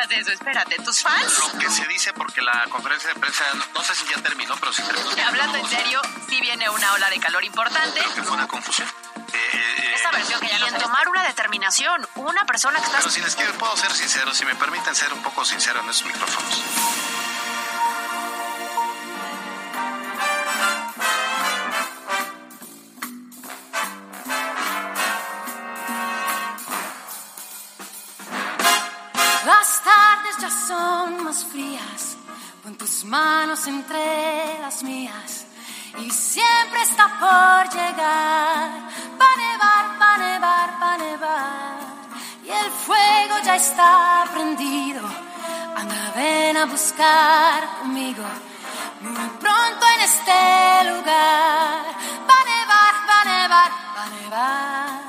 Hagas eso, espérate, tus fans... Lo que se dice porque la conferencia de prensa, no, sé si ya terminó, pero sí terminó. Hablando en serio, sí viene una ola de calor importante. Creo que fue una confusión. Eh, eh, Esta versión que ya en tomar una determinación, una persona que está... Pero si les quiero, puedo ser sincero, si me permiten ser un poco sincero en esos micrófonos. Manos entre las mías. Y siempre está por llegar. Va a nevar, va a nevar, va a nevar. Y el fuego ya está prendido. Anda, ven a buscar conmigo. Muy pronto en este lugar. Va a nevar, va a nevar, va a nevar.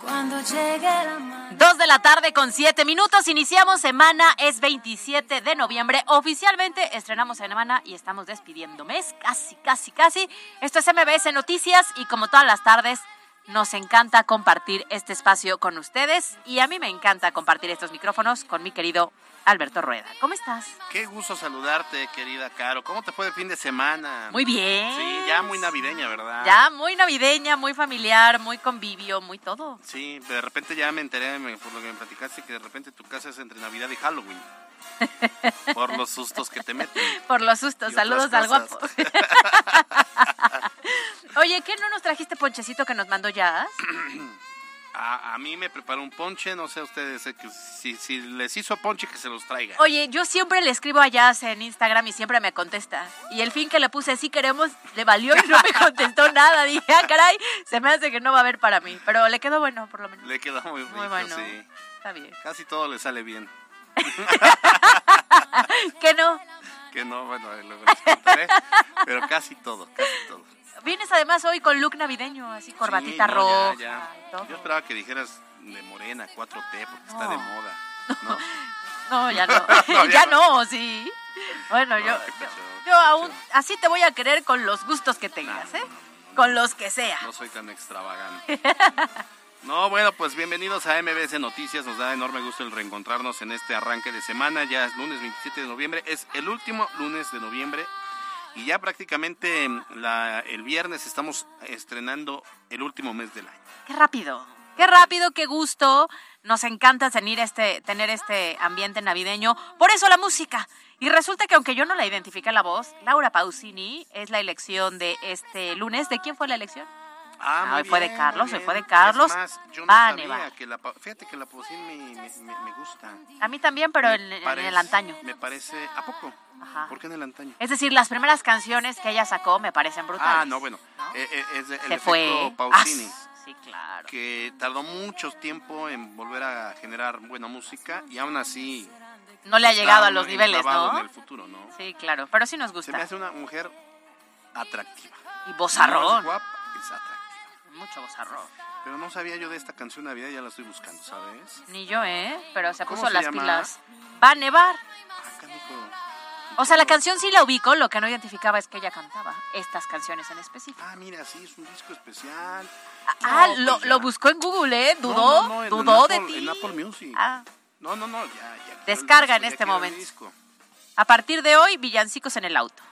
Cuando llegue la mar. Dos de la tarde con siete minutos, iniciamos semana, es 27 de noviembre, oficialmente estrenamos semana y estamos despidiendo mes, casi, casi, casi. Esto es MBS Noticias y como todas las tardes, nos encanta compartir este espacio con ustedes. Y a mí me encanta compartir estos micrófonos con mi querido Alberto Rueda. ¿Cómo estás? Qué gusto saludarte, querida Caro. ¿Cómo te fue el fin de semana? Muy bien. Sí, ya muy navideña, ¿verdad? Ya muy navideña, muy familiar, muy convivio, muy todo. Sí, de repente ya me enteré, por lo que me platicaste, que de repente tu casa es entre Navidad y Halloween. por los sustos que te meten. Por los sustos, saludos al guapo. Oye, ¿qué no nos trajiste ponchecito que nos mandó Jazz? A, a mí me preparó un ponche, no sé a ustedes, eh, que si, si les hizo ponche que se los traiga. Oye, yo siempre le escribo a Jazz en Instagram y siempre me contesta. Y el fin que le puse, sí queremos, le valió y no me contestó nada. Dije, ah, caray, se me hace que no va a haber para mí. Pero le quedó bueno, por lo menos. Le quedó muy rico, Muy bueno. sí. Está bien. Casi todo le sale bien. ¿Qué no? Que no, bueno, luego les contaré. pero casi todo, casi todo. Vienes además hoy con look navideño, así corbatita Sí, no, roja ya, ya. y todo. Yo esperaba que dijeras de morena, 4T, porque está de moda. ¿no? No, ya no. Ya ya no, sí. Bueno, No, yo, yo, yo aún, así te voy a querer con los gustos que tengas, ¿eh? Con los que sea. No soy tan extravagante. No, bueno, pues bienvenidos a MBS Noticias. Nos da enorme gusto el reencontrarnos en este arranque de semana. Ya es lunes 27 de noviembre. Es el último lunes de noviembre. Y ya prácticamente la- el viernes estamos estrenando el último mes del año. Qué rápido, qué rápido, qué gusto. Nos encanta tener este, tener este ambiente navideño. Por eso la música. Y resulta que aunque yo no la identifiqué la voz, Laura Pausini es la elección de este lunes. ¿De quién fue la elección? Ah, hoy fue de bien, Carlos, hoy bien. fue de Carlos. Es más, yo no sabía que la... Fíjate que la Pausini me, me- me- me gusta. A mí también, pero en, el antaño. Me parece... ¿A poco? Ajá. ¿Por qué en el antaño? Es decir, las primeras canciones que ella sacó me parecen brutales. Ah, no, bueno. ¿No? eh, eh, es el Se efecto fue. Pausini. Ah, sí, claro. que tardó mucho tiempo en volver a generar buena música y aún así No le ha llegado a los niveles, ¿no? en el futuro, ¿no? Sí, claro. Pero sí nos Se gusta. me hace una mujer atractiva. Y No bozarrón. es guapa, es atractiva. Mucho bozarrón. Pero no sabía yo de esta canción Navidad, ya la estoy buscando, ¿sabes? Ni yo, ¿eh? Pero se ¿Cómo puso se las llama? pilas. Va a nevar. Ah. O sea, la canción sí la ubico, lo que no identificaba es que ella cantaba estas canciones en específico. Ah, mira, sí, es un disco especial. Ah, No, lo, pues ya. lo buscó en Google, ¿eh? Dudó, no, no, en- dudó en de ti. En Apple Music. Ah, No, no, no, ya, ya. Descarga en este quiero el momento. disco. a partir de hoy, villancicos en el auto.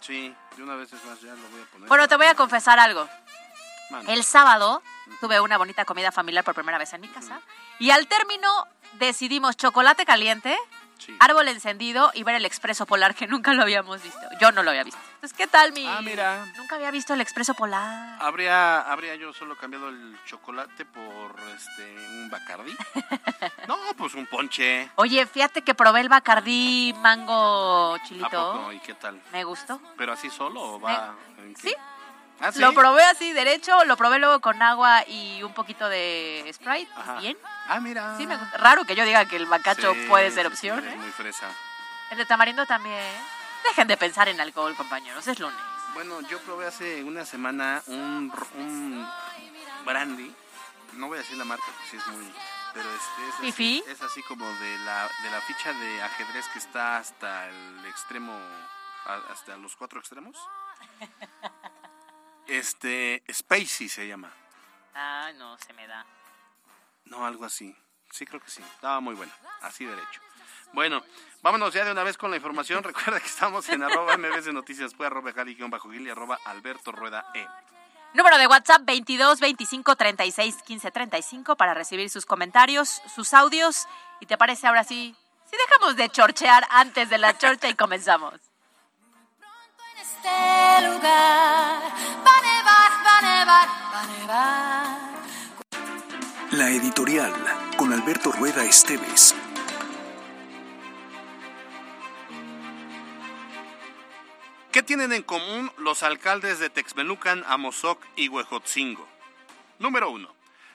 Sí, de una vez es más, ya lo voy a poner. Bueno, te voy a confesar algo. El sábado tuve una bonita comida familiar por primera vez en mi casa y al término decidimos chocolate caliente, Sí. árbol encendido y ver el expreso polar que nunca lo habíamos visto. Yo no lo había visto. Entonces, ¿qué tal mi? Ah, mira. Nunca había visto el expreso polar. Habría, habría yo solo cambiado el chocolate por este un Bacardí. no, pues un ponche. Oye, fíjate que probé el Bacardí mango ¿A chilito. poco? ¿Y qué tal? Me gustó. ¿Pero así solo o va? Sí. ¿Ah, sí? Lo probé así derecho, lo probé luego con agua y un poquito de Sprite. Ajá. Bien. Ah, mira. Sí, me gusta. Raro que yo diga que el bacacho Sí, puede ser sí, opción. es ¿eh? muy fresa. El de tamarindo también. Dejen de pensar en alcohol, compañeros. Es lunes. Bueno, yo probé hace una semana un, un brandy. No voy a decir la marca porque sí es muy... Pero este es así, es así como de la, de la ficha de ajedrez que está hasta el extremo, hasta los cuatro extremos. Este, Spacey se llama. Ah, no, se me da. No, algo así. Sí, creo que sí. Estaba muy bueno. Así derecho. Bueno, vámonos ya de una vez con la información. Recuerda que estamos en arroba mbs noticias, pues arroba jali guion bajo gil y arroba alberto rueda e. Número de WhatsApp 22 25 36 15 35 para recibir sus comentarios, sus audios. ¿Y te parece ahora sí? Si dejamos de chorchear antes de la chorcha y comenzamos. Este lugar va a nevar, va a nevar, va a nevar. La editorial con Alberto Rueda Esteves. ¿Qué tienen en común los alcaldes de Texmelucan, Amozoc y Huejotzingo? Número 1.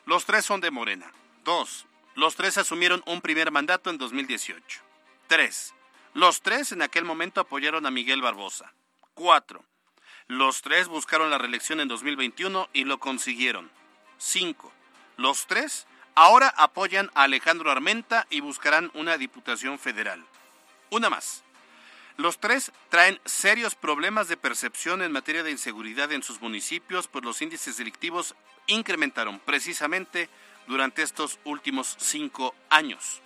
Los tres son de Morena. 2. Los tres asumieron un primer mandato en 2018. 3. Los tres en aquel momento apoyaron a Miguel Barbosa. 4. Los tres buscaron la reelección en 2021 y lo consiguieron. 5. Los tres ahora apoyan a Alejandro Armenta y buscarán una diputación federal. Una más. Los tres traen serios problemas de percepción en materia de inseguridad en sus municipios, pues los índices delictivos incrementaron precisamente durante estos últimos cinco años.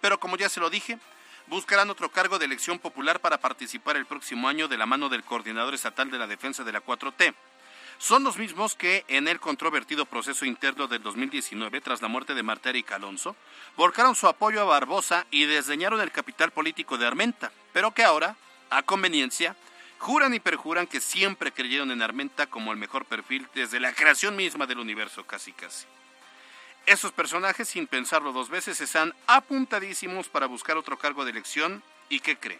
Pero como ya se lo dije, buscarán otro cargo de elección popular para participar el próximo año de la mano del coordinador estatal de la defensa de la 4T. Son los mismos que en el controvertido proceso interno del 2019, tras la muerte de Marta Erika Alonso, volcaron su apoyo a Barbosa y desdeñaron el capital político de Armenta, pero que ahora, a conveniencia, juran y perjuran que siempre creyeron en Armenta como el mejor perfil desde la creación misma del universo, casi casi. Esos personajes, sin pensarlo dos veces, están apuntadísimos para buscar otro cargo de elección y ¿qué cree?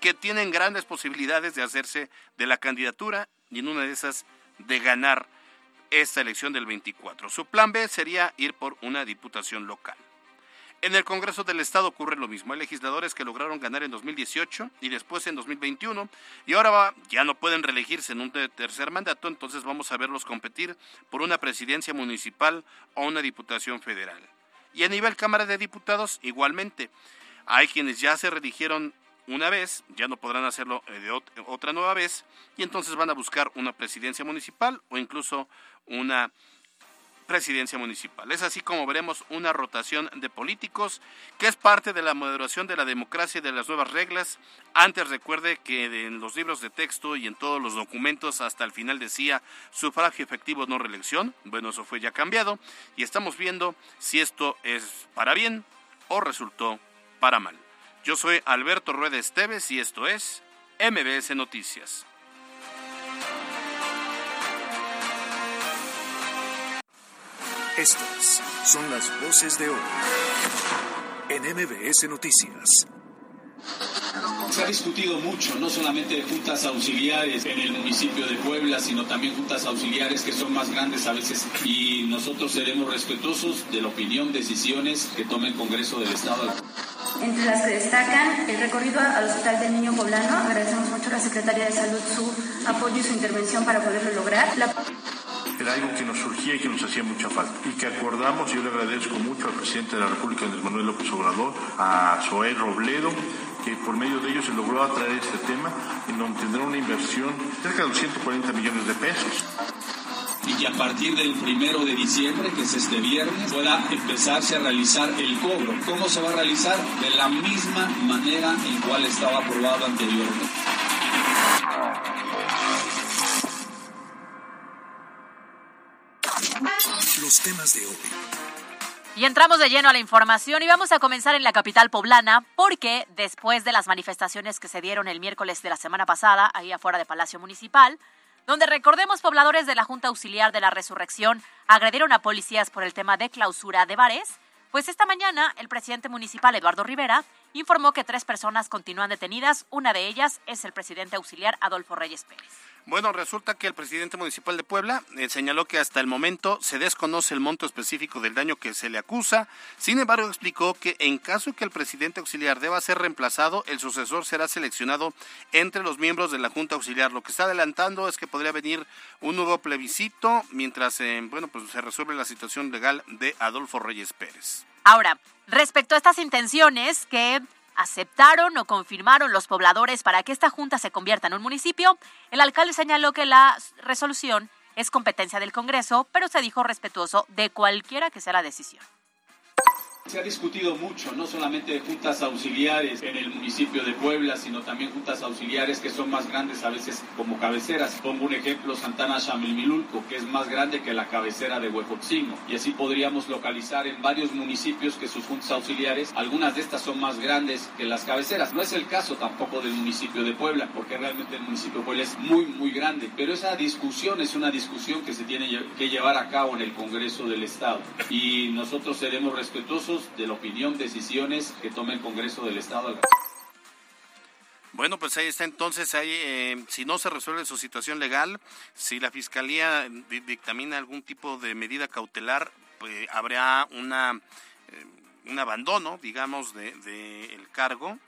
Que tienen grandes posibilidades de hacerse de la candidatura y en una de esas de ganar esta elección del 24. Su plan B sería ir por una diputación local. En el Congreso del Estado ocurre lo mismo. Hay legisladores que lograron ganar en 2018 y después en 2021 y ahora va- ya no pueden reelegirse en un te- tercer mandato, entonces vamos a verlos competir por una presidencia municipal o una diputación federal. Y a nivel Cámara de Diputados igualmente. Hay quienes ya se reeligieron una vez, ya no podrán hacerlo eh, de ot- otra nueva vez y entonces van a buscar una presidencia municipal o incluso una presidencia municipal. Es así como veremos una rotación de políticos, que es parte de la moderación de la democracia y de las nuevas reglas. Antes recuerde que en los libros de texto y en todos los documentos hasta el final decía sufragio efectivo no reelección. Bueno, eso fue ya cambiado y estamos viendo si esto es para bien o resultó para mal. Yo soy Alberto Rueda Esteves y esto es MBS Noticias. Estas son las voces de hoy en MBS Noticias. Se ha discutido mucho, no solamente de juntas auxiliares en el municipio de Puebla, sino también juntas auxiliares que son más grandes a veces y nosotros seremos respetuosos de la opinión, decisiones que tome el Congreso del Estado. Entre las que destacan el recorrido al Hospital del Niño Poblano. Agradecemos mucho a la Secretaría de Salud su apoyo y su intervención para poderlo lograr. La- era algo que nos surgía y que nos hacía mucha falta. Y que acordamos, yo le agradezco mucho al presidente de la República, Andrés Manuel López Obrador, a Zoé Robledo, que por medio de ellos se logró atraer este tema, en donde tendrá una inversión cerca de los 140 millones de pesos. Y que a partir del primero de diciembre, que es este viernes, pueda empezarse a realizar el cobro. ¿Cómo se va a realizar? De la misma manera en cual estaba aprobado anteriormente. Los temas de hoy. Y entramos de lleno a la información y vamos a comenzar en la capital poblana porque después de las manifestaciones que se dieron el miércoles de la semana pasada, ahí afuera de Palacio Municipal, donde recordemos pobladores de la Junta Auxiliar de la Resurrección agredieron a policías por el tema de clausura de bares, pues esta mañana el presidente municipal Eduardo Rivera informó que tres personas continúan detenidas. Una de ellas es el presidente auxiliar Adolfo Reyes Pérez. Bueno, resulta que el presidente municipal de Puebla eh, señaló que hasta el momento se desconoce el monto específico del daño que se le acusa. Sin embargo, explicó que en caso que el presidente auxiliar deba ser reemplazado, el sucesor será seleccionado entre los miembros de la Junta Auxiliar. Lo que está adelantando es que podría venir un nuevo plebiscito mientras eh, bueno, pues se resuelve la situación legal de Adolfo Reyes Pérez. Ahora, respecto a estas intenciones que aceptaron o confirmaron los pobladores para que esta junta se convierta en un municipio, el alcalde señaló que la resolución es competencia del Congreso, pero se dijo respetuoso de cualquiera que sea la decisión. Se ha discutido mucho, no solamente de juntas auxiliares en el municipio de Puebla, sino también juntas auxiliares que son más grandes a veces como cabeceras. Pongo un ejemplo, Santana Chamilmilulco, que es más grande que la cabecera de Huejotzingo. Y así podríamos localizar en varios municipios que sus juntas auxiliares, algunas de estas son más grandes que las cabeceras. No es el caso tampoco del municipio de Puebla, porque realmente el municipio de Puebla es muy, muy grande. Pero esa discusión es una discusión que se tiene que llevar a cabo en el Congreso del Estado. Y nosotros seremos respetuosos de la opinión, decisiones que tome el Congreso del Estado. Bueno, pues ahí está entonces, ahí, eh, si no se resuelve su situación legal, si la Fiscalía dictamina algún tipo de medida cautelar, pues habrá una, eh, un abandono, digamos, del de, cargo,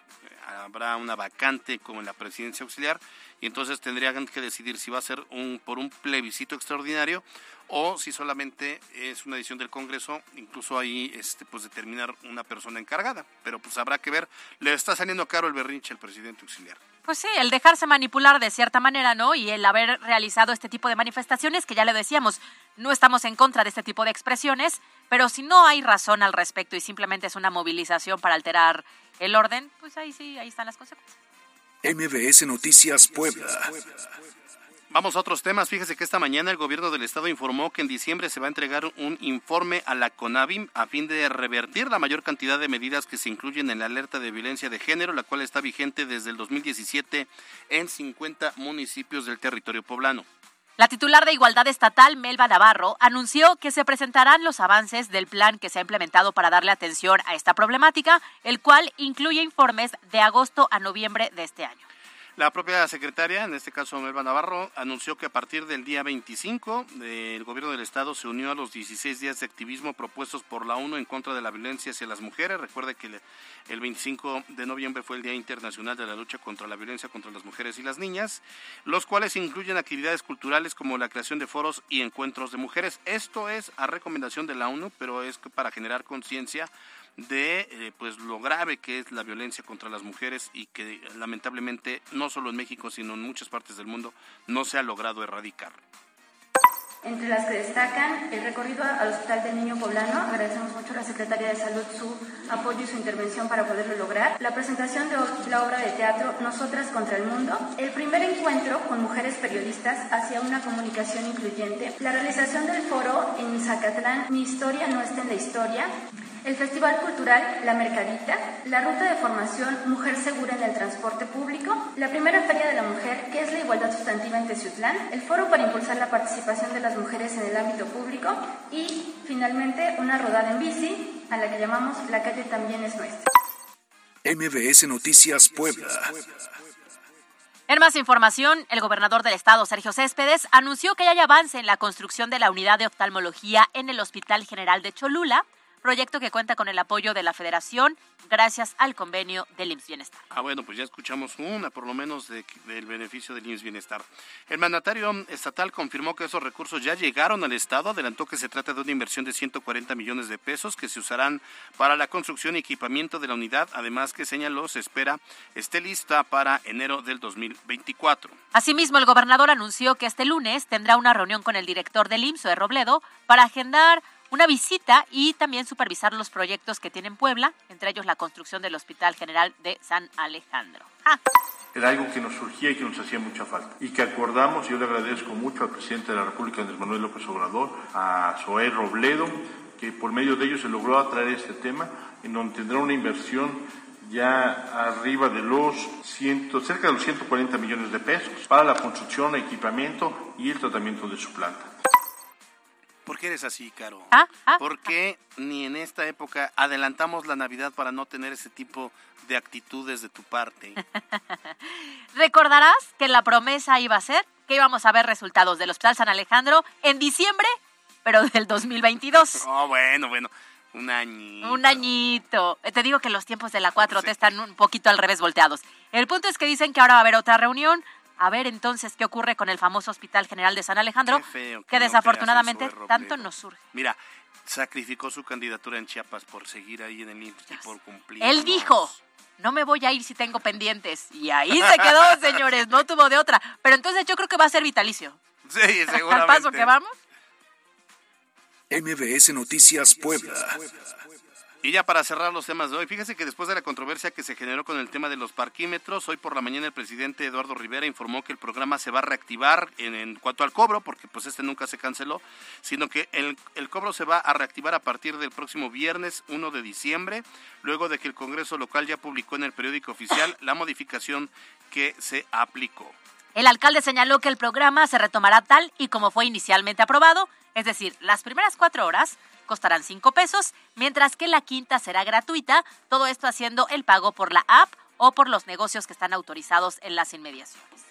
habrá una vacante como en la presidencia auxiliar, y entonces tendrían que decidir si va a ser un, por un plebiscito extraordinario o si solamente es una decisión del Congreso, incluso ahí este, pues determinar una persona encargada. Pero pues habrá que ver, le está saliendo caro el berrinche al presidente auxiliar. Pues sí, el dejarse manipular de cierta manera, ¿no? Y el haber realizado este tipo de manifestaciones, que ya le decíamos, no estamos en contra de este tipo de expresiones, pero si no hay razón al respecto y simplemente es una movilización para alterar el orden, pues ahí sí, ahí están las consecuencias. MBS Noticias Puebla. Vamos a otros temas. Fíjese que esta mañana el gobierno del estado informó que en diciembre se va a entregar un informe a la CONAVIM a fin de revertir la mayor cantidad de medidas que se incluyen en la alerta de violencia de género, la cual está vigente desde el 2017 en 50 municipios del territorio poblano. La titular de Igualdad Estatal, Melba Navarro, anunció que se presentarán los avances del plan que se ha implementado para darle atención a esta problemática, el cual incluye informes de agosto a noviembre de este año. La propia secretaria, en este caso Melba Navarro, anunció que a partir del día 25 el gobierno del estado se unió a los 16 días de activismo propuestos por la ONU en contra de la violencia hacia las mujeres. Recuerde que el 25 de noviembre fue el Día Internacional de la Lucha contra la Violencia contra las Mujeres y las Niñas, los cuales incluyen actividades culturales como la creación de foros y encuentros de mujeres. Esto es a recomendación de la ONU, pero es para generar conciencia de eh, pues lo grave que es la violencia contra las mujeres y que lamentablemente no solo en México sino en muchas partes del mundo no se ha logrado erradicar. Entre las que destacan el recorrido al Hospital del Niño Poblano, agradecemos mucho a la Secretaría de Salud su apoyo y su intervención para poderlo lograr, la presentación de la obra de teatro Nosotras contra el Mundo, el primer encuentro con mujeres periodistas hacia una comunicación incluyente, la realización del foro en Zacatlán Mi historia no está en la historia, el Festival Cultural La Mercadita, la Ruta de Formación Mujer Segura en el Transporte Público, la primera Feria de la Mujer, que es la igualdad sustantiva en Teciutlán, el Foro para impulsar la participación de las mujeres en el ámbito público y, finalmente, una rodada en bici, a la que llamamos La calle también es nuestra. MBS Noticias Puebla. En más información, el gobernador del estado, Sergio Céspedes, anunció que hay avance en la construcción de la unidad de oftalmología en el Hospital General de Cholula proyecto que cuenta con el apoyo de la Federación gracias al convenio del IMSS Bienestar. Ah, bueno, pues ya escuchamos una por lo menos del beneficio del IMSS Bienestar. El mandatario estatal confirmó que esos recursos ya llegaron al Estado, adelantó que se trata de una inversión de 140 millones de pesos que se usarán para la construcción y equipamiento de la unidad, además que señaló se espera esté lista para enero del 2024. Asimismo, el gobernador anunció que este lunes tendrá una reunión con el director del IMSS, de Robledo, para agendar una visita y también supervisar los proyectos que tiene Puebla, entre ellos la construcción del Hospital General de San Alejandro. Ah. Era algo que nos surgía y que nos hacía mucha falta. Y que acordamos, yo le agradezco mucho al presidente de la República, Andrés Manuel López Obrador, a Zoé Robledo, que por medio de ellos se logró atraer este tema, en donde tendrá una inversión ya arriba de los ciento, cerca de los 140 millones de pesos para la construcción, equipamiento y el tratamiento de su planta. ¿Por qué eres así, Caro? ¿Ah? ¿Ah? ¿Por qué ni en esta época adelantamos la Navidad para no tener ese tipo de actitudes de tu parte? Recordarás que la promesa iba a ser que íbamos a ver resultados del Hospital San Alejandro en diciembre, pero del 2022. Oh, bueno, bueno. Un añito. Un añito. Eh, Te digo que los tiempos de la 4T Sí. están un poquito al revés volteados. El punto es que dicen que ahora va a haber otra reunión. A ver entonces qué ocurre con el famoso Hospital General de San Alejandro, feo que que no desafortunadamente tanto nos surge. Mira, sacrificó su candidatura en Chiapas por seguir ahí en el IMSS y por cumplir. Él dijo, no me voy a ir si tengo pendientes. Y ahí se quedó, señores, no tuvo de otra. Pero entonces yo creo que va a ser vitalicio. Sí, Al seguramente. paso que vamos. MBS Noticias Puebla. Y ya para cerrar los temas de hoy, fíjese que después de la controversia que se generó con el tema de los parquímetros, hoy por la mañana el presidente Eduardo Rivera informó que el programa se va a reactivar en, cuanto al cobro, porque pues este nunca se canceló, sino que el, el cobro se va a reactivar a partir del próximo viernes 1 de diciembre, luego de que el Congreso local ya publicó en el periódico oficial la modificación que se aplicó. El alcalde señaló que el programa se retomará tal y como fue inicialmente aprobado, es decir, las primeras cuatro horas costarán cinco pesos, mientras que la quinta será gratuita, todo esto haciendo el pago por la app o por los negocios que están autorizados en las inmediaciones.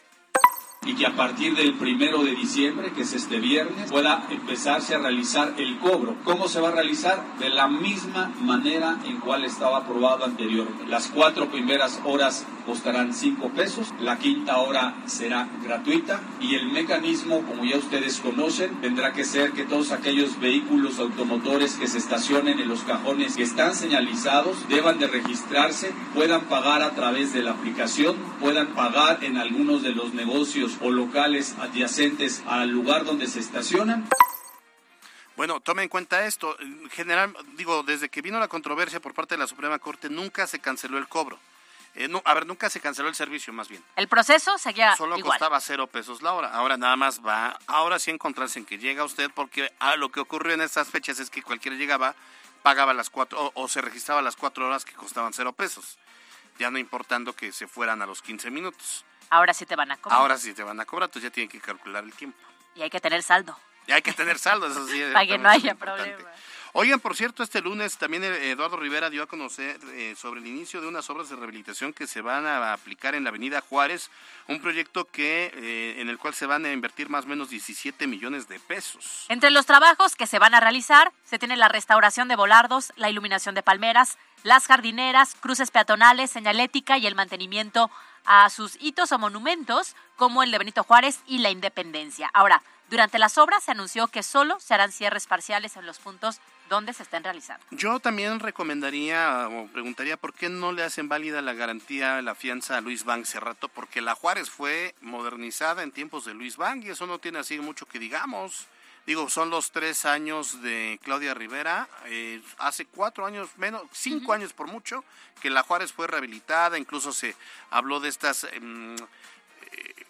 Y que a partir del primero de diciembre, que es este viernes, pueda empezarse a realizar el cobro. ¿Cómo se va a realizar? De la misma manera en cual estaba aprobado anteriormente. Las cuatro primeras horas costarán cinco pesos, la quinta hora será gratuita y el mecanismo, como ya ustedes conocen, tendrá que ser que todos aquellos vehículos automotores que se estacionen en los cajones que están señalizados deban de registrarse, puedan pagar a través de la aplicación, puedan pagar en algunos de los negocios o locales adyacentes al lugar donde se estacionan. Bueno, tome en cuenta esto. En general, digo, desde que vino la controversia por parte de la Suprema Corte, nunca se canceló el cobro. Eh, no, a ver, nunca se canceló el servicio, más bien. El proceso seguía Solo igual. costaba cero pesos la hora. Ahora nada más va, ahora sí encontrarse en que llega usted, porque ah, lo que ocurrió en estas fechas es que cualquiera llegaba, pagaba las cuatro, o, o se registraba las cuatro horas que costaban cero pesos. Ya no importando que se fueran a los 15 minutos. Ahora sí te van a cobrar. Ahora sí te van a cobrar, entonces ya tienen que calcular el tiempo. Y hay que tener saldo. Y hay que tener saldo, eso sí. Para que no es haya importante. problema. Oigan, por cierto, este lunes también eh, Eduardo Rivera dio a conocer eh, sobre el inicio de unas obras de rehabilitación que se van a aplicar en la Avenida Juárez, un proyecto que eh, en el cual se van a invertir más o menos 17 millones de pesos. Entre los trabajos que se van a realizar se tiene la restauración de volardos, la iluminación de palmeras, las jardineras, cruces peatonales, señalética y el mantenimiento a sus hitos o monumentos como el de Benito Juárez y la Independencia. Ahora, durante las obras se anunció que solo se harán cierres parciales en los puntos donde se estén realizando. Yo también recomendaría o preguntaría por qué no le hacen válida la garantía, la fianza a Luis Bank hace rato, porque la Juárez fue modernizada en tiempos de Luis Bank y eso no tiene así mucho que digamos. Digo, son los tres años de Claudia Rivera, eh, hace cuatro años, menos, cinco años por mucho, que la Juárez fue rehabilitada, incluso se habló de estas em,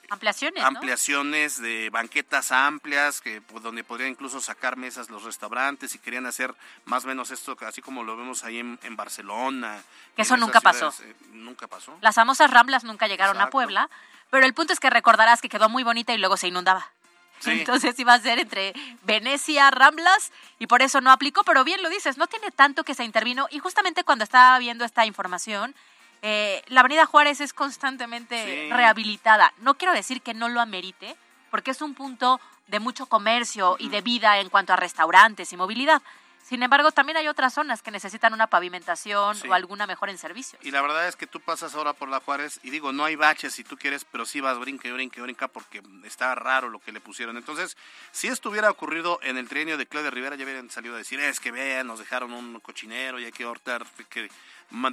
Ampliaciones, ¿no? ampliaciones de banquetas amplias, que pues, donde podrían incluso sacar mesas los restaurantes y querían hacer más o menos esto, así como lo vemos ahí en, en Barcelona. Que eso nunca pasó. eh, nunca pasó. Las famosas ramblas nunca llegaron a. Puebla, pero el punto es que recordarás que quedó muy bonita y luego se inundaba. Sí. Entonces iba a ser entre Venecia, Ramblas, y por eso no aplicó, pero bien lo dices, no tiene tanto que se intervino. Y justamente cuando estaba viendo esta información, eh, la Avenida Juárez es constantemente Sí. rehabilitada. No quiero decir que no lo amerite, porque es un punto de mucho comercio y de vida en cuanto a restaurantes y movilidad. Sin embargo, también hay otras zonas que necesitan una pavimentación Sí. o alguna mejora en servicios. Y la verdad es que tú pasas ahora por la Juárez y digo, no hay baches si tú quieres, pero sí vas brinca y brinca y brinca porque está raro lo que le pusieron. Entonces, si esto hubiera ocurrido en el trienio de Claudia Rivera, ya hubieran salido a decir, es que vean, nos dejaron un cochinero y hay que ahorcar, que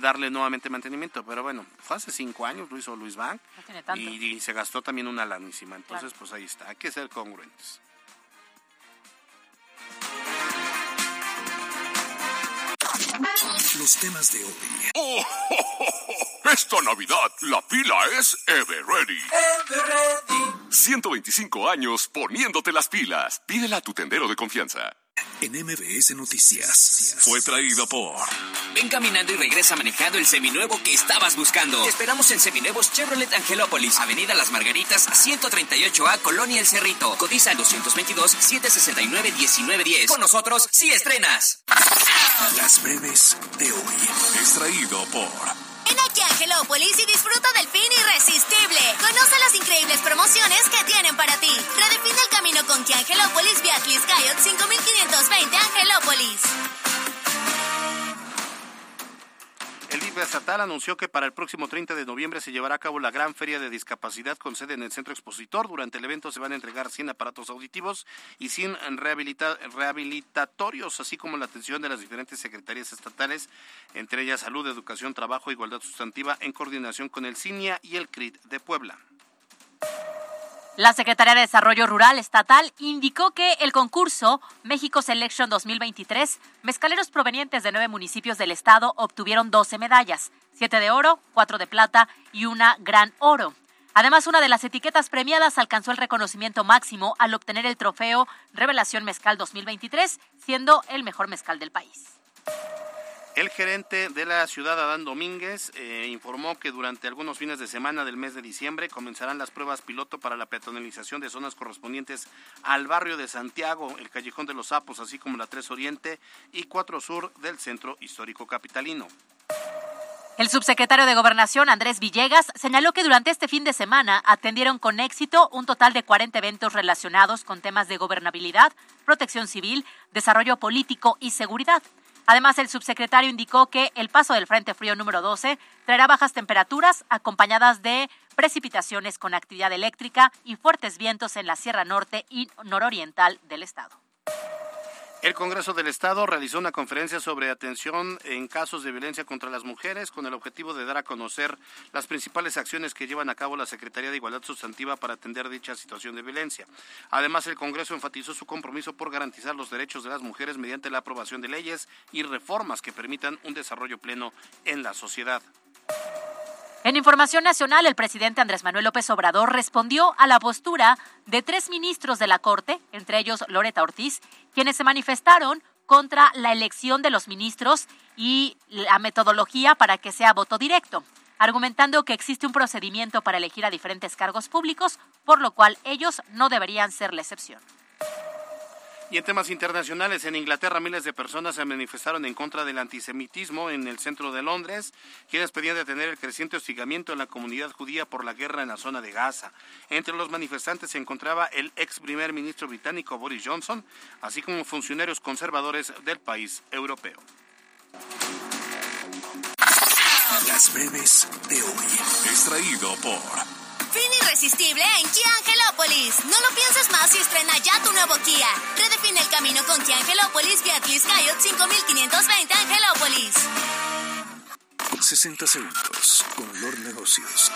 darle nuevamente mantenimiento. Pero bueno, fue hace cinco años, lo hizo Luis Bank No tiene tanto. y, y se gastó también una lanísima. Entonces, Claro. pues ahí está, hay que ser congruentes. Los temas de hoy. ¡Oh, oh, oh, oh! Esta Navidad la pila es Everready. 125 años poniéndote las pilas. Pídela a tu tendero de confianza. En MBS Noticias. Fue traído por. Ven caminando y regresa manejando el seminuevo que estabas buscando. Te esperamos en Seminuevos Chevrolet Angelópolis, Avenida Las Margaritas, 138A, Colonia El Cerrito. Cotiza al 222-769-1910. Con nosotros, sí estrenas. Las breves de hoy. Extraído por. Ven aquí a Angelópolis y disfruta del fin irresistible. Conoce las increíbles promociones que tienen para ti. Redefine el camino con que Angelópolis Beatriz Cayot 5520 Angelópolis. El DIF estatal anunció que para el próximo 30 de noviembre se llevará a cabo la gran feria de discapacidad con sede en el centro expositor. Durante el evento se van a entregar 100 aparatos auditivos y 100 rehabilita rehabilitatorios, así como la atención de las diferentes secretarías estatales, entre ellas Salud, Educación, Trabajo, Igualdad Sustantiva, en coordinación con el CINIA y el CRIT de Puebla. La Secretaría de Desarrollo Rural Estatal indicó que el concurso México Selection 2023, mezcaleros provenientes de nueve municipios del estado obtuvieron 12 medallas, siete de oro, cuatro de plata y una gran oro. Además, una de las etiquetas premiadas alcanzó el reconocimiento máximo al obtener el trofeo Revelación Mezcal 2023, siendo el mejor mezcal del país. El gerente de la ciudad, Adán Domínguez, eh, informó que durante algunos fines de semana del mes de diciembre comenzarán las pruebas piloto para la peatonalización de zonas correspondientes al barrio de Santiago, el Callejón de los Sapos, así como la 3 Oriente y 4 Sur del Centro Histórico Capitalino. El subsecretario de Gobernación, Andrés Villegas, señaló que durante este fin de semana atendieron con éxito un total de 40 eventos relacionados con temas de gobernabilidad, protección civil, desarrollo político y seguridad. Además, el subsecretario indicó que el paso del Frente Frío número 12 traerá bajas temperaturas acompañadas de precipitaciones con actividad eléctrica y fuertes vientos en la Sierra Norte y nororiental del estado. El Congreso del Estado realizó una conferencia sobre atención en casos de violencia contra las mujeres con el objetivo de dar a conocer las principales acciones que llevan a cabo la Secretaría de Igualdad Sustantiva para atender dicha situación de violencia. Además, el Congreso enfatizó su compromiso por garantizar los derechos de las mujeres mediante la aprobación de leyes y reformas que permitan un desarrollo pleno en la sociedad. En información nacional, el presidente Andrés Manuel López Obrador respondió a la postura de tres ministros de la Corte, entre ellos Loreta Ortiz, quienes se manifestaron contra la elección de los ministros y la metodología para que sea voto directo, argumentando que existe un procedimiento para elegir a diferentes cargos públicos, por lo cual ellos no deberían ser la excepción. Y en temas internacionales, en Inglaterra miles de personas se manifestaron en contra del antisemitismo en el centro de Londres, quienes pedían detener el creciente hostigamiento en la comunidad judía por la guerra en la zona de Gaza. Entre los manifestantes se encontraba el ex primer ministro británico Boris Johnson, así como funcionarios conservadores del país europeo. Las breves de hoy. Extraído por. Irresistible en Kia. No lo pienses más y estrena ya tu nuevo Kia. Redefine el camino con Kia Angelópolis Beatriz Cayot 5520 Angelópolis. 60 segundos con Lord Negocios.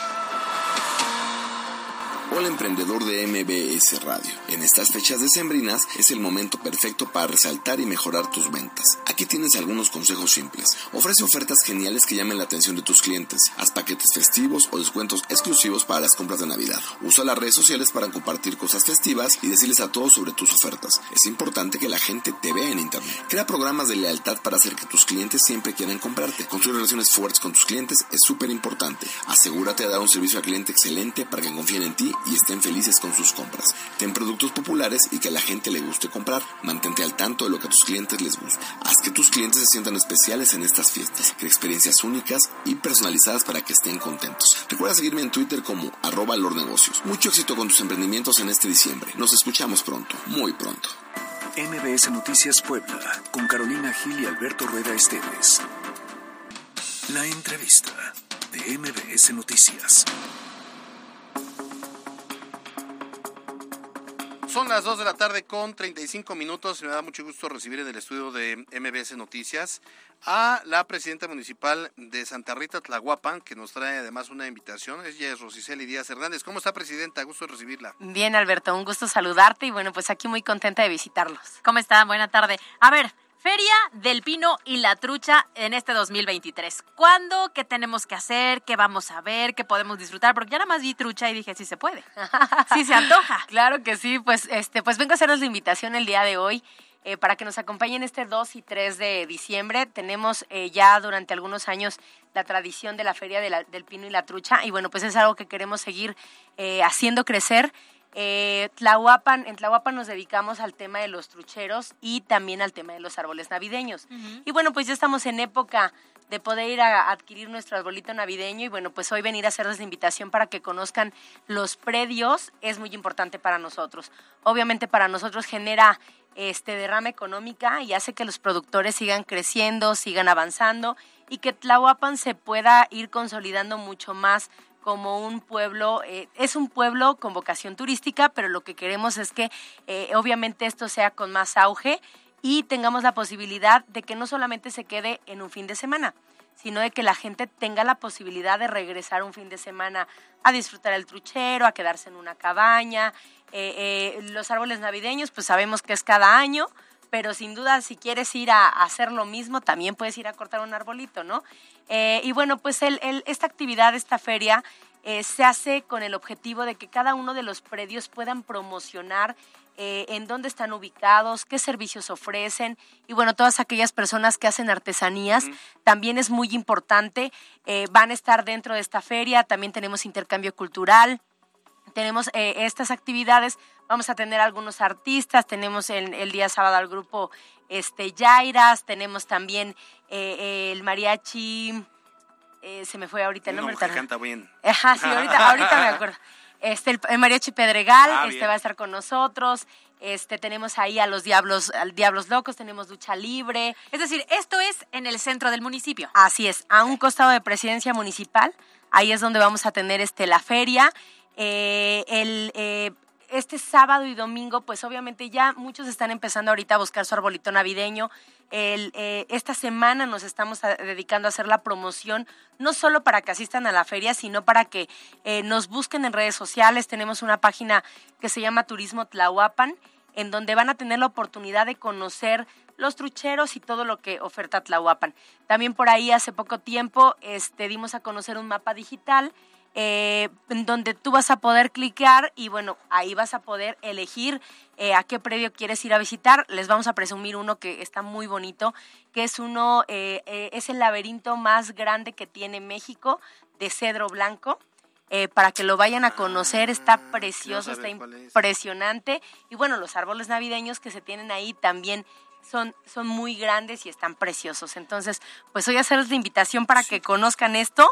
Hola emprendedor de MBS Radio. En estas fechas decembrinas es el momento perfecto para resaltar y mejorar tus ventas. Aquí tienes algunos consejos simples. Ofrece ofertas geniales que llamen la atención de tus clientes. Haz paquetes festivos o descuentos exclusivos para las compras de Navidad. Usa las redes sociales para compartir cosas festivas y decirles a todos sobre tus ofertas. Es importante que la gente te vea en internet. Crea programas de lealtad para hacer que tus clientes siempre quieran comprarte. Construir relaciones fuertes con tus clientes es súper importante. Asegúrate de dar un servicio al cliente excelente para que confíen en ti y estén felices con sus compras. Ten productos populares y que a la gente le guste comprar. Mantente al tanto de lo que a tus clientes les gusta. Haz que tus clientes se sientan especiales en estas fiestas. Crea experiencias únicas y personalizadas para que estén contentos. Recuerda seguirme en Twitter como arroba negocios. Mucho éxito con tus emprendimientos en este diciembre. Nos escuchamos pronto, muy pronto. MBS Noticias Puebla, con Carolina Gil y Alberto Rueda Esteves. La entrevista de MBS Noticias. Son las 2 de la tarde con 35 minutos. Me da mucho gusto recibir en el estudio de MBS Noticias a la presidenta municipal de Santa Rita Tlahuapan, que nos trae además una invitación. Ella es Rosiceli Díaz Hernández. ¿Cómo está, presidenta? Gusto recibirla. Bien, Alberto, un gusto saludarte y bueno, pues aquí muy contenta de visitarlos. ¿Cómo está? Buena tarde. A ver, Feria del Pino y la Trucha en este 2023. ¿Cuándo? ¿Qué tenemos que hacer? ¿Qué vamos a ver? ¿Qué podemos disfrutar? Porque ya nada más vi trucha y dije, sí se puede. sí se antoja. Claro que sí, pues este pues vengo a hacerles la invitación el día de hoy. eh, para que nos acompañen este 2 y 3 de diciembre. Tenemos eh, ya durante algunos años la tradición de la Feria del Pino y la Trucha y bueno, pues es algo que queremos seguir eh, haciendo crecer. Eh, Tlahuapan, en Tlahuapan nos dedicamos al tema de los trucheros y también al tema de los árboles navideños. Y bueno, pues ya estamos en época de poder ir a adquirir nuestro arbolito navideño y bueno, pues hoy venir a hacerles la invitación para que conozcan los predios es muy importante para nosotros. Obviamente para nosotros genera este derrama económica y hace que los productores sigan creciendo, sigan avanzando y que Tlahuapan se pueda ir consolidando mucho más como un pueblo, eh, es un pueblo con vocación turística, pero lo que queremos es que eh, obviamente esto sea con más auge y tengamos la posibilidad de que no solamente se quede en un fin de semana, sino de que la gente tenga la posibilidad de regresar un fin de semana a disfrutar el truchero, a quedarse en una cabaña. Eh, los árboles navideños, pues sabemos que es cada año, pero sin duda si quieres ir a, hacer lo mismo, también puedes ir a cortar un arbolito, ¿no? Eh, y bueno, pues el, esta actividad, esta feria, eh, se hace con el objetivo de que cada uno de los predios puedan promocionar eh, en dónde están ubicados, qué servicios ofrecen. Y bueno, todas aquellas personas que hacen artesanías también es muy importante, van a estar dentro de esta feria, también tenemos intercambio cultural, tenemos estas actividades Vamos a tener algunos artistas, tenemos el, el día sábado al grupo este, Jairas, tenemos también eh, el mariachi, eh, se me fue ahorita el nombre. No, canta bien. Ajá, sí, ahorita, ahorita me acuerdo. Este, el, mariachi Pedregal ah, este va a estar con nosotros. Este, tenemos ahí a los diablos, al Diablos Locos, tenemos lucha libre. Es decir, esto es en el centro del municipio. Así es, a un costado de presidencia municipal. Ahí es donde vamos a tener este, la feria. Eh, el, este sábado y domingo, pues obviamente ya muchos están empezando ahorita a buscar su arbolito navideño. El, eh, esta semana nos estamos dedicando a hacer la promoción, no solo para que asistan a la feria, sino para que eh, nos busquen en redes sociales. Tenemos una página que se llama Turismo Tlahuapan, en donde van a tener la oportunidad de conocer los trucheros y todo lo que oferta Tlahuapan. También por ahí hace poco tiempo este, dimos a conocer un mapa digital eh, en donde tú vas a poder clicar y bueno, ahí vas a poder elegir eh, a qué predio quieres ir a visitar. Les vamos a presumir uno que está muy bonito, que es uno, eh, es el laberinto más grande que tiene México de cedro blanco. para que lo vayan a conocer, está ah, precioso, está impresionante. Y bueno, los árboles navideños que se tienen ahí también son, son muy grandes y están preciosos. Entonces, pues hoy hacerles la invitación para que conozcan esto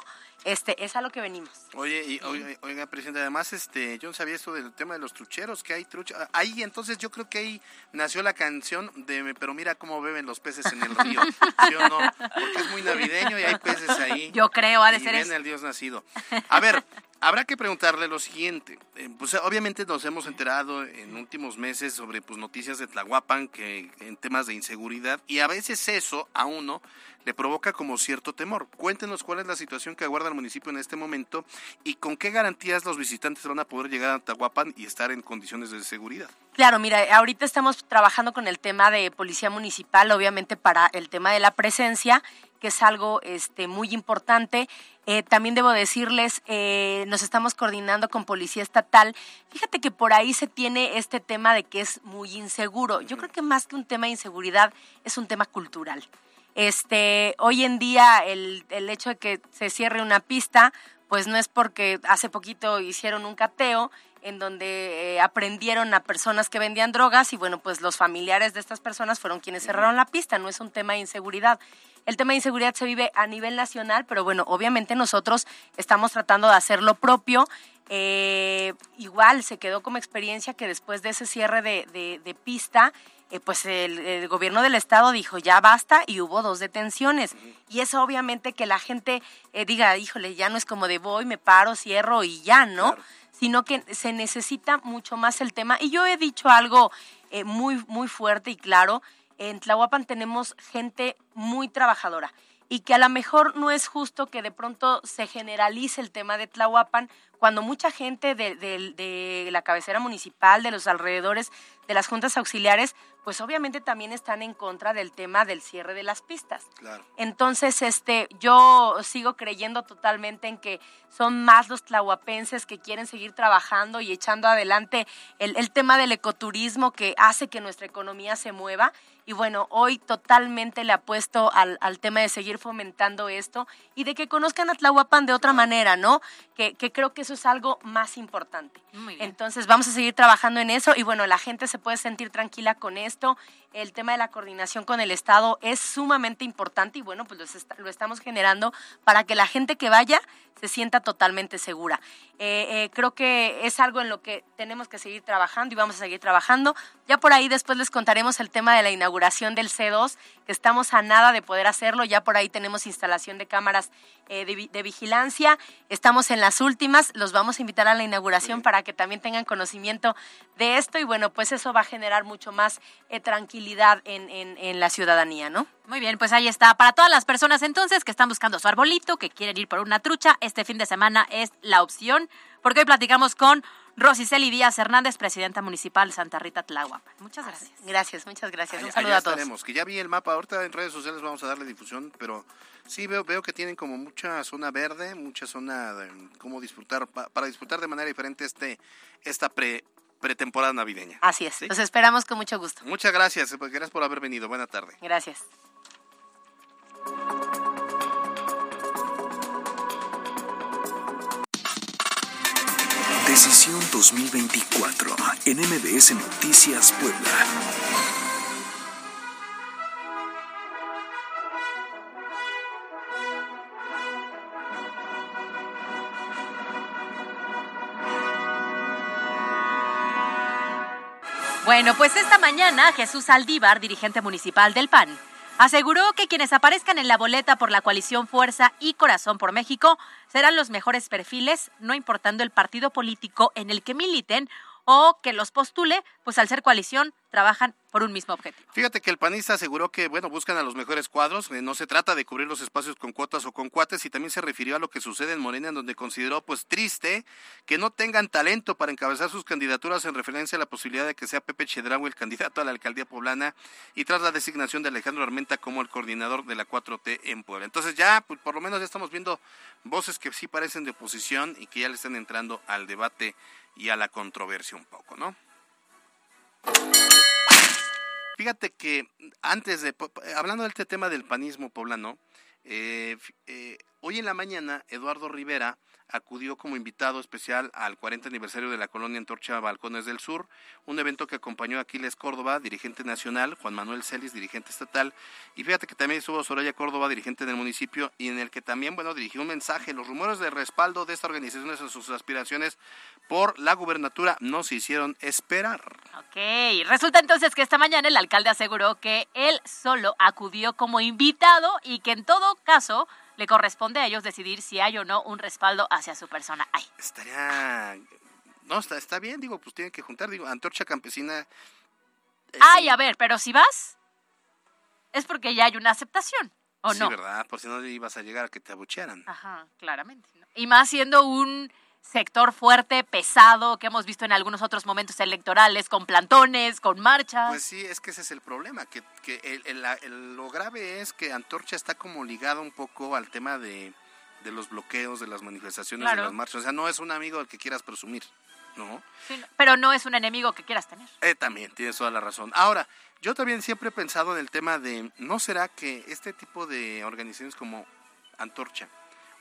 este, es a lo que venimos. Oye, y, oiga, presidente, además, este, yo no sabía esto del tema de los trucheros, que hay trucha. Ahí, entonces, yo creo que ahí nació la canción de Pero mira cómo beben los peces en el río, ¿sí o no? Porque es muy navideño y hay peces ahí. Yo creo, ha de y ser el Dios nacido. A ver, habrá que preguntarle lo siguiente. Eh, pues obviamente nos hemos enterado en últimos meses sobre pues noticias de Tlahuapan que en temas de inseguridad y a veces eso a uno le provoca como cierto temor. Cuéntenos cuál es la situación que aguarda el municipio en este momento y con qué garantías los visitantes van a poder llegar a Tahuapan y estar en condiciones de seguridad. Claro, mira, ahorita estamos trabajando con el tema de policía municipal, obviamente para el tema de la presencia, que es algo este, muy importante. Eh, también debo decirles, eh, nos estamos coordinando con Policía Estatal. Fíjate que por ahí se tiene este tema de que es muy inseguro. Yo creo que más que un tema de inseguridad, es un tema cultural. Este, hoy en día el, el hecho de que se cierre una pista, pues no es porque hace poquito hicieron un cateo en donde eh, aprendieron a personas que vendían drogas y bueno, pues los familiares de estas personas fueron quienes cerraron la pista, no es un tema de inseguridad. El tema de inseguridad se vive a nivel nacional, pero bueno, obviamente nosotros estamos tratando de hacer lo propio. Eh, igual se quedó como experiencia que después de ese cierre de, de pista, eh, pues el, gobierno del estado dijo ya basta y hubo dos detenciones. Y eso obviamente que la gente eh, diga, híjole, ya no es como de voy, me paro, cierro y ya, ¿no? Sino que se necesita mucho más el tema. Y yo he dicho algo muy, muy fuerte y claro, en Tlahuapan tenemos gente muy trabajadora y que a lo mejor no es justo que de pronto se generalice el tema de Tlahuapan cuando mucha gente de, de- de la cabecera municipal, de los alrededores, de las juntas auxiliares, pues obviamente también están en contra del tema del cierre de las pistas. Claro. Entonces, este, yo sigo creyendo totalmente en que son más los tlahuapenses que quieren seguir trabajando y echando adelante el, el tema del ecoturismo que hace que nuestra economía se mueva. Y bueno, hoy totalmente le apuesto al, al tema de seguir fomentando esto y de que conozcan a Tlahuapan de otra manera, ¿no? Que, que creo que eso es algo más importante. Muy bien. Entonces vamos a seguir trabajando en eso y bueno, la gente se puede sentir tranquila con esto. El tema de la coordinación con el Estado es sumamente importante y bueno, pues lo estamos generando para que la gente que vaya se sienta totalmente segura. Eh, eh, creo que es algo en lo que tenemos que seguir trabajando y vamos a seguir trabajando. Ya por ahí después les contaremos el tema de la inauguración del C2, que estamos a nada de poder hacerlo. Ya por ahí tenemos instalación de cámaras eh, de, vi- de vigilancia. Estamos en las últimas. Los vamos a invitar a la inauguración para que también tengan conocimiento de esto y bueno, pues eso va a generar mucho más eh, en, en- en la ciudadanía, ¿no? Muy bien, pues ahí está. Para todas las personas entonces que están buscando su arbolito, que quieren ir por una trucha, este fin de semana es la opción, porque hoy platicamos con Rosiceli Díaz Hernández, presidenta municipal de Santa Rita Tláhuac. Muchas gracias. Gracias, muchas gracias. Un saludo a todos. estaremos, que ya vi el mapa, ahorita en redes sociales vamos a darle difusión, pero sí veo, veo que tienen como mucha zona verde, mucha zona de cómo disfrutar, pa- para disfrutar de manera diferente este esta pre pretemporada navideña. Así es. ¿Sí? Los esperamos con mucho gusto. Muchas gracias, eh, gracias por haber venido, buena tarde. Gracias. Decisión 2024 en MBS Noticias Puebla. Bueno, pues esta mañana Jesús Aldívar, dirigente municipal del PAN, aseguró que quienes aparezcan en la boleta por la coalición Fuerza y Corazón por México serán los mejores perfiles, no importando el partido político en el que militen o que los postule, pues al ser coalición trabajan por un mismo objetivo. Fíjate que el panista aseguró que, bueno, buscan a los mejores cuadros, eh, no se trata de cubrir los espacios con cuotas o con cuates, y también se refirió a lo que sucede en Morena, en donde consideró, pues, triste que no tengan talento para encabezar sus candidaturas en referencia a la posibilidad de que sea Pepe Chedraui el candidato a la alcaldía poblana y tras la designación de Alejandro Armenta como el coordinador de la 4T en Puebla. Entonces ya, pues, por lo menos ya estamos viendo voces que sí parecen de oposición y que ya le están entrando al debate y a la controversia un poco, ¿no? Fíjate que antes de, hablando de este tema del panismo poblano, eh, eh, hoy en la mañana Eduardo Rivera acudió como invitado especial al 40 aniversario de la colonia Antorcha Balcones del Sur, un evento que acompañó a Aquiles Córdoba, dirigente nacional, Juan Manuel Celis, dirigente estatal, y fíjate que también estuvo Soraya Córdoba, dirigente del municipio, y en el que también, bueno, dirigió un mensaje. Los rumores de respaldo de esta organización a sus aspiraciones por la gubernatura no se hicieron esperar. Ok, resulta entonces que esta mañana el alcalde aseguró que él solo acudió como invitado y que en todo caso le corresponde a ellos decidir si hay o no un respaldo hacia su persona. Ay, Estaría. No, está, está bien, digo, pues tienen que juntar, digo, Antorcha Campesina. es Ay un- a ver, pero si vas, es porque ya hay una aceptación, ¿o sí, no? ¿verdad? Por si no ibas a llegar a que te abuchearan. Ajá, claramente. ¿no? Y más siendo un sector fuerte, pesado, que hemos visto en algunos otros momentos electorales, con plantones, con marchas. Pues sí, es que ese es el problema, que, que el- el- la- el- lo grave es que Antorcha está como ligado un poco al tema de, de los bloqueos, de las manifestaciones, Claro. de las marchas. O sea, no es un amigo al que quieras presumir, ¿no? Sí, pero no es un enemigo que quieras tener. Eh, también, tienes toda la razón. Ahora, yo también siempre he pensado en el tema de, ¿no será que este tipo de organizaciones como Antorcha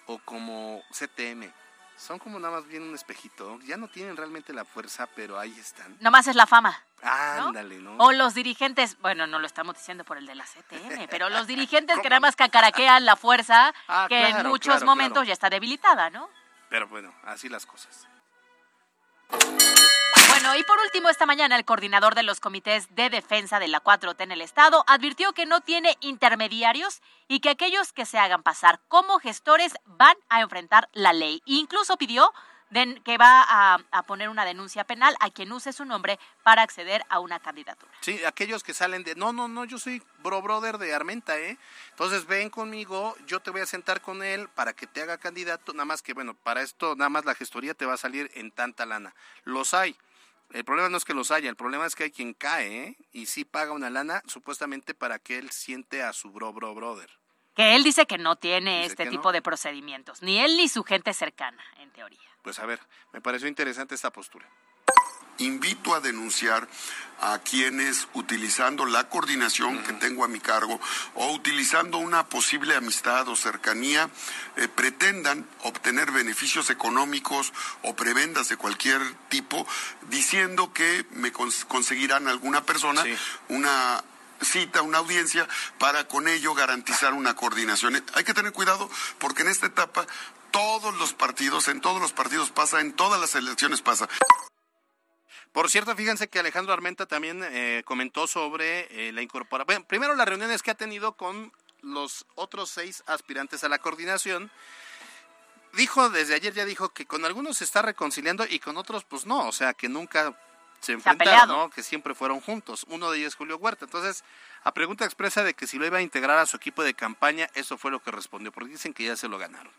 o como CTM son como nada más bien un espejito? Ya no tienen realmente la fuerza, pero ahí están. Nomás es la fama. Ándale, ¿no? O los dirigentes, bueno, no lo estamos diciendo por el de la CTM, pero los dirigentes que nada más cacaraquean la fuerza Ah, que en muchos claro, momentos claro. ya está debilitada, ¿no? Pero bueno, así las cosas. Bueno, y por último, esta mañana el coordinador de los comités de defensa de la 4T en el Estado advirtió que no tiene intermediarios y que aquellos que se hagan pasar como gestores van a enfrentar la ley. Incluso pidió que va a, a poner una denuncia penal a quien use su nombre para acceder a una candidatura. Sí, aquellos que salen de, no, no, no, yo soy bro brother de Armenta, ¿eh? Entonces ven conmigo, yo te voy a sentar con él para que te haga candidato, nada más que, bueno, para esto nada más la gestoría te va a salir en tanta lana. Los hay. El problema no es que los haya, el problema es que hay quien cae, ¿eh? Y sí paga una lana supuestamente para que él siente a su bro bro brother. Que él dice que no tiene Dice este tipo no. de procedimientos, ni él ni su gente cercana, en teoría. Pues a ver, me pareció interesante esta postura. Invito a denunciar a quienes utilizando la coordinación que tengo a mi cargo o utilizando una posible amistad o cercanía eh, pretendan obtener beneficios económicos o prebendas de cualquier tipo diciendo que me cons- conseguirán alguna persona una cita, una audiencia para con ello garantizar una coordinación. Hay que tener cuidado porque en esta etapa todos los partidos, en todos los partidos pasa, en todas las elecciones pasa. Por cierto, fíjense que Alejandro Armenta también eh, comentó sobre eh, la incorporación. Bueno, primero las reuniones que ha tenido con los otros seis aspirantes a la coordinación. Dijo, desde ayer ya dijo que con algunos se está reconciliando y con otros pues no, o sea que nunca se enfrentaron. ¿no? que siempre fueron juntos. Uno de ellos es Julio Huerta. Entonces, a pregunta expresa de que si lo iba a integrar a su equipo de campaña, eso fue lo que respondió, porque dicen que ya se lo ganaron.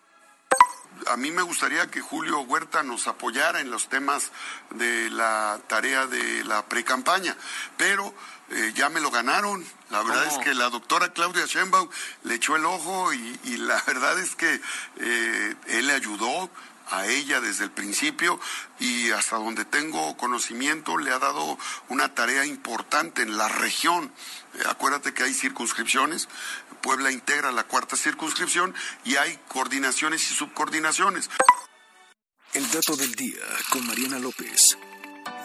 A mí me gustaría que Julio Huerta nos apoyara en los temas de la tarea de la precampaña, pero eh, ya me lo ganaron. La verdad ¿Cómo? es que la doctora Claudia Sheinbaum le echó el ojo y, y la verdad es que eh, él le ayudó a ella desde el principio y hasta donde tengo conocimiento le ha dado una tarea importante en la región. Eh, acuérdate que hay circunscripciones, Puebla integra la cuarta circunscripción y hay coordinaciones y subcoordinaciones. El dato del día con Mariana López.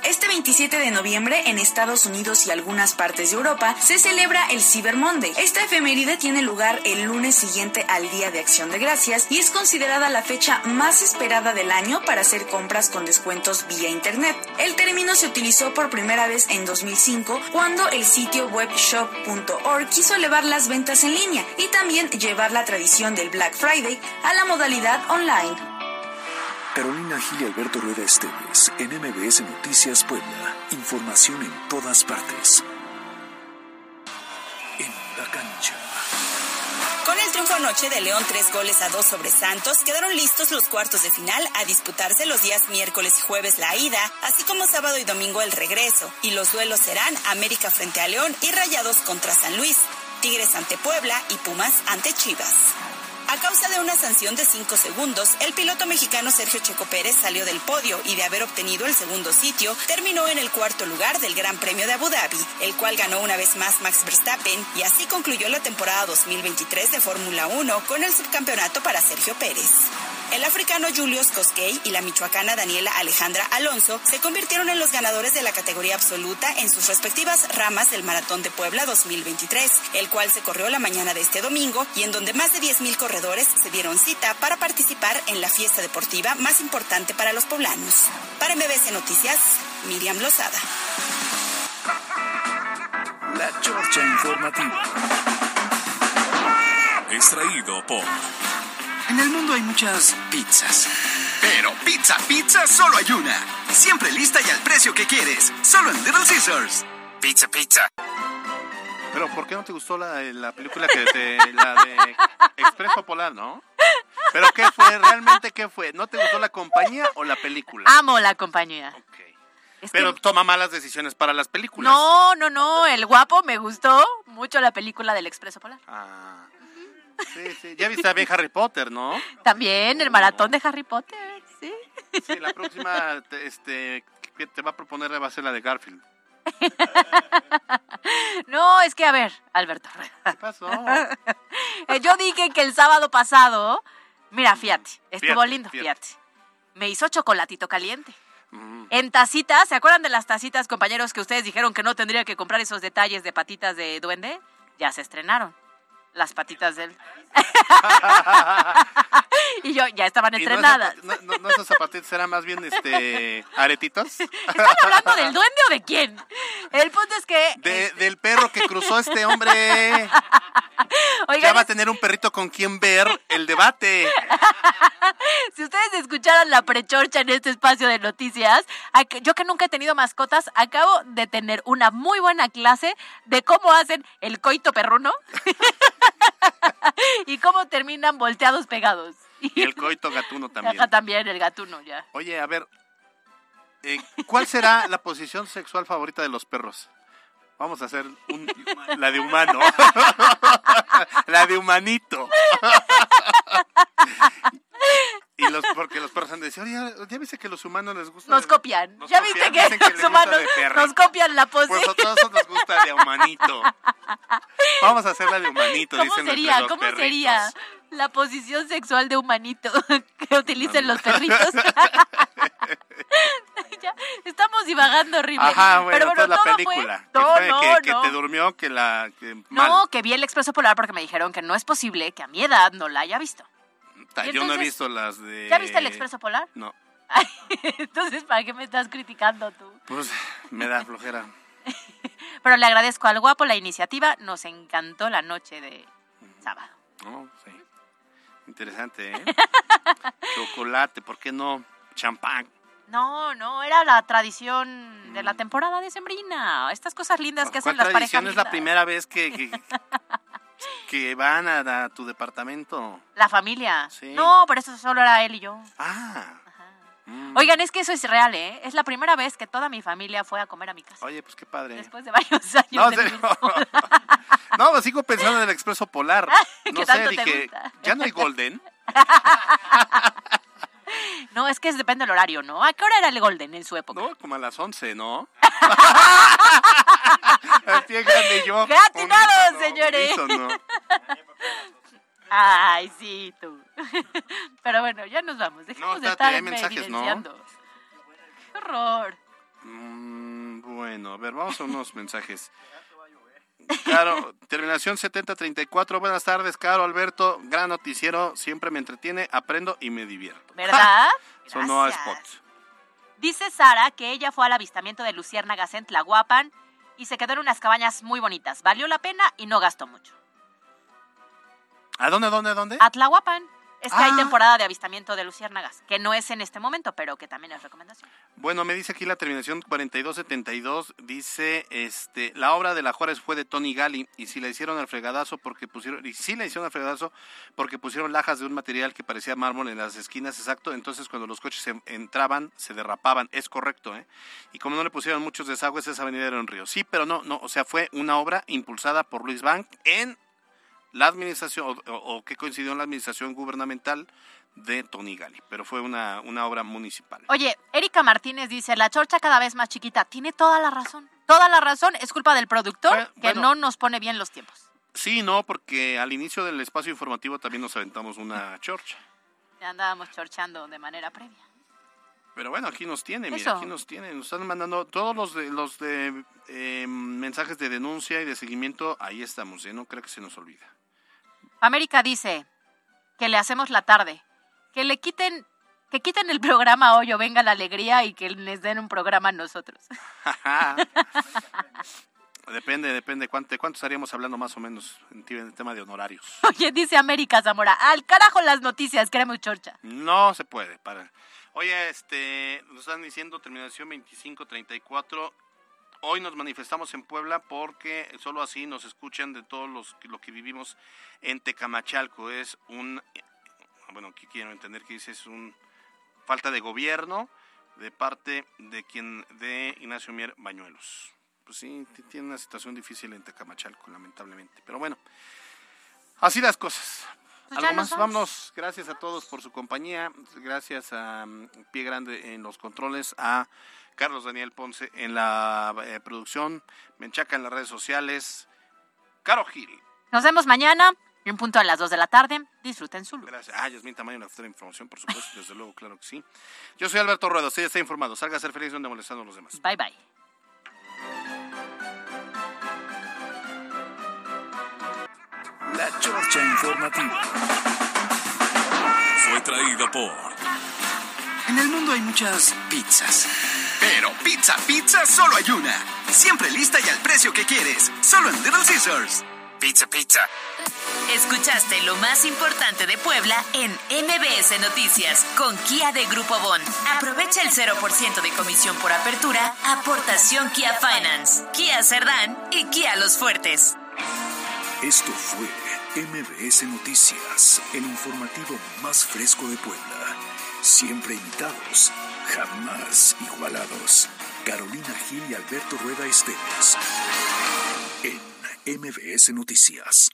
Este 27 de noviembre en Estados Unidos y algunas partes de Europa se celebra el Cyber Monday. Esta efeméride tiene lugar el lunes siguiente al Día de Acción de Gracias y es considerada la fecha más esperada del año para hacer compras con descuentos vía Internet. El término se utilizó por primera vez en 2005 cuando el sitio web shop.org quiso elevar las ventas en línea y también llevar la tradición del Black Friday a la modalidad online. Carolina Gil y Alberto Rueda Esteves, en MBS Noticias Puebla. Información en todas partes. En la cancha. Con el triunfo anoche de León tres goles a dos sobre Santos, quedaron listos los cuartos de final a disputarse los días miércoles y jueves la ida, así como sábado y domingo el regreso. Y los duelos serán América frente a León y Rayados contra San Luis, Tigres ante Puebla y Pumas ante Chivas. A causa de una sanción de 5 segundos, el piloto mexicano Sergio Checo Pérez salió del podio y de haber obtenido el segundo sitio, terminó en el cuarto lugar del Gran Premio de Abu Dhabi, el cual ganó una vez más Max Verstappen y así concluyó la temporada 2023 de Fórmula 1 con el subcampeonato para Sergio Pérez. El africano Julius Koskei y la michoacana Daniela Alejandra Alonso se convirtieron en los ganadores de la categoría absoluta en sus respectivas ramas del Maratón de Puebla 2023, el cual se corrió la mañana de este domingo y en donde más de 10.000 corredores se dieron cita para participar en la fiesta deportiva más importante para los poblanos. Para MBC Noticias, Miriam Lozada. La Chorcha Informativa. Extraído por En el mundo hay muchas pizzas. Pero pizza, pizza, solo hay una. Siempre lista y al precio que quieres. Solo en Little Scissors. Pizza, pizza. Pero ¿por qué no te gustó la, la película que te, la de Expreso Polar, no? ¿Pero qué fue? ¿Realmente qué fue? ¿No te gustó la compañía o la película? Amo la compañía. Es que- Pero toma malas decisiones para las películas. No, no, no, el guapo me gustó mucho la película del Expreso Polar. Ah, sí, sí. Ya viste bien Harry Potter, ¿no? También el maratón de Harry Potter, sí. Sí, la próxima te, este, que te va a proponer va a ser la de Garfield. No, es que a ver, Alberto. ¿Qué pasó? Eh, Yo dije que el sábado pasado, mira, fíjate, estuvo Fíjate, lindo, fíjate. fíjate. Me hizo chocolatito caliente. Mm. En tacitas, ¿se acuerdan de las tacitas, compañeros, que ustedes dijeron que no tendría que comprar esos detalles de patitas de duende? Ya se estrenaron. Las patitas del... y yo, ya estaban ¿Y no entrenadas. No, no, no esos zapatitos eran más bien este aretitos. ¿Están hablando del duende o de quién? El punto es que... De- del perro que cruzó este hombre. Oigan, ya va a tener un perrito con quien ver el debate. Si ustedes escucharan la prechorcha en este espacio de noticias, yo que nunca he tenido mascotas, acabo de tener una muy buena clase de cómo hacen el coito perruno y cómo terminan volteados pegados. Y el coito gatuno también. Acá también el gatuno ya. Oye, a ver, eh, ¿cuál será la posición sexual favorita de los perros? Vamos a hacer un- la de humano. la de humanito. Y los, porque los perros han de decir, ya viste que los humanos les gusta. Nos copian. Nos ¿Ya copian, viste que los humanos nos copian la pose? Pues a todos nos gusta de humanito. Vamos a hacer la de humanito, ¿Cómo dicen sería? los ¿Cómo perritos. sería la posición sexual de humanito que utilicen los perritos? Ya, estamos divagando horrible. Ajá, bueno, Pero bueno, la todo película. Fue... que, No, no, que, no. te durmió, que la... Que. No, que vi el Expreso Polar porque me dijeron que no es posible que a mi edad no la haya visto. Yo no he visto las de... ¿Ya viste el Expreso Polar? No, Entonces, ¿para qué me estás criticando tú? pues me da flojera. Pero le agradezco al guapo la iniciativa. Nos encantó la noche de sábado. No, sí. Interesante, ¿eh? Chocolate, ¿por qué no? Champán. No, no, era la tradición de la temporada de Sembrina. Estas cosas lindas que hacen ¿Cuál las parejas. tradición es la primera vez que, que, que van a, a tu departamento? La familia. Sí. No, por eso solo era él y yo. Ah. Mm. Oigan, es que eso es real, ¿eh? Es la primera vez que toda mi familia fue a comer a mi casa. Oye, pues qué padre. Después de varios años. No, de serio. vivir No, pues sigo pensando en el expreso polar. ¿Qué No sé, dije, gusta? ya no hay Golden. No, es que depende del horario, ¿no? ¿A qué hora era el Golden en su época? No, como a las 11, ¿no? Así es grande yo. ¡Qué atinado, Unísono, señores! Ay, sí, tú. Pero bueno, ya nos vamos. Dejemos No, de estar hay mensajes, ¿no? ¡Qué horror! Mm, bueno, a ver, vamos a unos mensajes. Caro, terminación 7034. Buenas tardes, Caro Alberto. Gran noticiero, siempre me entretiene, aprendo y me divierto. ¿Verdad? Sonó a Gracias. spot. Dice Sara que ella fue al avistamiento de luciérnagas en Tlahuapan y se quedó en unas cabañas muy bonitas. Valió la pena y no gastó mucho. ¿A dónde, dónde, dónde? A Tlahuapan. Es que hay Ah. temporada de avistamiento de luciérnagas, que no es en este momento, pero que también es recomendación. Bueno, me dice aquí la terminación 4272, dice, este, la obra de la Juárez fue de Tony Gali y si la hicieron al fregadazo porque pusieron, y sí la hicieron al fregadazo porque pusieron lajas de un material que parecía mármol en las esquinas, exacto, entonces cuando los coches en- entraban se derrapaban, es correcto, ¿eh? Y como no le pusieron muchos desagües, esa avenida era un río. Sí, pero no, no, o sea, fue una obra impulsada por Luis Bank en la administración, o, o- que coincidió en la administración gubernamental de Tony Gali, pero fue una, una obra municipal. Oye, Erika Martínez dice, la chorcha cada vez más chiquita. Tiene toda la razón. Toda la razón es culpa del productor Bueno, que bueno. no nos pone bien los tiempos. Sí, no, porque al inicio del espacio informativo también nos aventamos una chorcha. Ya andábamos chorchando de manera previa. Pero bueno, aquí nos tiene, mira, aquí nos tiene. Nos están mandando todos los de, los de eh, mensajes de denuncia y de seguimiento. Ahí estamos, ¿eh? no creo que se nos olvida. América dice que le hacemos la tarde, que le quiten, que quiten el programa hoy o venga la alegría y que les den un programa a nosotros. depende, depende. ¿Cuánto, ¿Cuánto estaríamos hablando más o menos en el tema de honorarios? Oye, dice América Zamora, al carajo las noticias, queremos chorcha. No se puede. Para. Oye, este, nos están diciendo terminación 2534. Hoy nos manifestamos en Puebla porque solo así nos escuchan de todos los lo que vivimos en Tecamachalco. Es un, bueno, que quiero entender que dice es un falta de gobierno de parte de quien de Ignacio Mier Bañuelos. Pues sí, tiene una situación difícil en Tecamachalco, lamentablemente. Pero bueno, así las cosas. Pues ¿Algo más? Vámonos. Gracias a todos por su compañía. Gracias a mm, Pie Grande en los controles, a Carlos Daniel Ponce en la eh, producción, Menchaca en las redes sociales, Caro Giri. Nos vemos mañana, en punto a las 2 de la tarde. Disfruten su luz. Gracias. Ah, Yasmin Tamayo, la futura información, por supuesto, desde luego, claro que sí. Yo soy Alberto Rueda, usted ya está informado. Salga a ser feliz donde molestando a los demás. Bye bye. La Chorcha Informativa. Fue traído por... En el mundo hay muchas pizzas. Pero pizza, pizza, solo hay una. Siempre lista y al precio que quieres. Solo en Little Scissors. Pizza, pizza. Escuchaste lo más importante de Puebla en MBS Noticias con Kia de Grupo Bon. Aprovecha el 0% de comisión por apertura, aportación Kia Finance, Kia Cerdán y Kia Los Fuertes. Esto fue MBS Noticias, el informativo más fresco de Puebla. Siempre imitados, jamás igualados. Carolina Gil y Alberto Rueda Esteves. En MBS Noticias.